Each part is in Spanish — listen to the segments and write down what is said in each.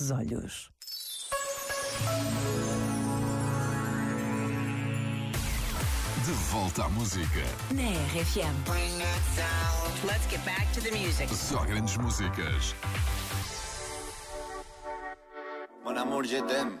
olhos. De volta à música. Na RFM. Let's get back to the music. Só grandes músicas. Mon amour, je t'aime.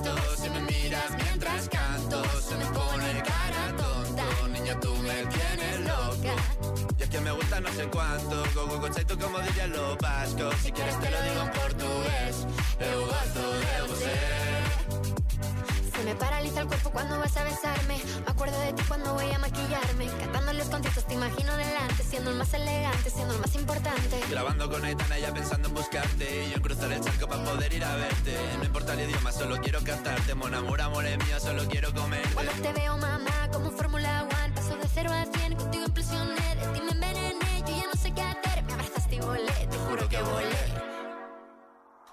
no sé cuánto, go go go como diría lo vasco. Si quieres te lo digo en portugués, eu gosto de você. Se me paraliza el cuerpo cuando vas a besarme. Me acuerdo de ti cuando voy a maquillarme. Cantando los conciertos te imagino delante, siendo el más elegante, siendo el más importante. Grabando con Aitana ya pensando en buscarte Y yo en cruzar el charco para poder ir a verte No importa el idioma, solo quiero cantarte Mon amor, amor es mío, solo quiero comerte Cuando te veo, mamá, como Fórmula One, paso de cero a cien, contigo impresioné,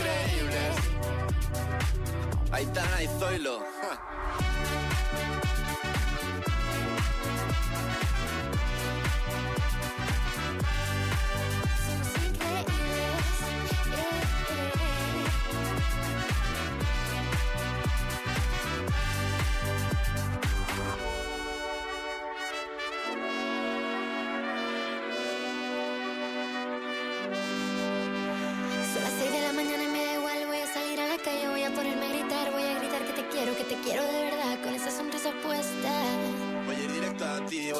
increíbles. Aitana y Zoilo.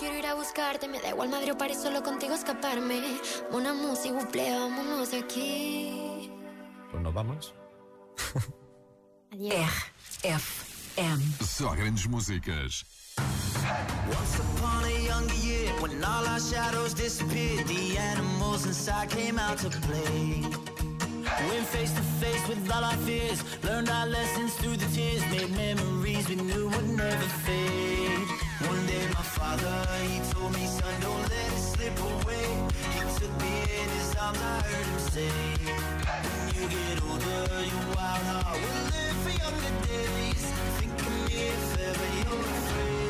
Quiero ir a buscarte. Me da igual Madrid o París, solo contigo escaparme. Una música, buple, vámonos aquí. Pues nos vamos. Adiós. RFM. Só grandes músicas. Once upon a younger year, when all our shadows disappeared, the animals inside came out to play. Went face to face with all our fears, learned our lessons through the tears, made memories we knew would never fade. In I heard him say, when you get older, your wild heart will live for younger days. Think of me if ever you're afraid.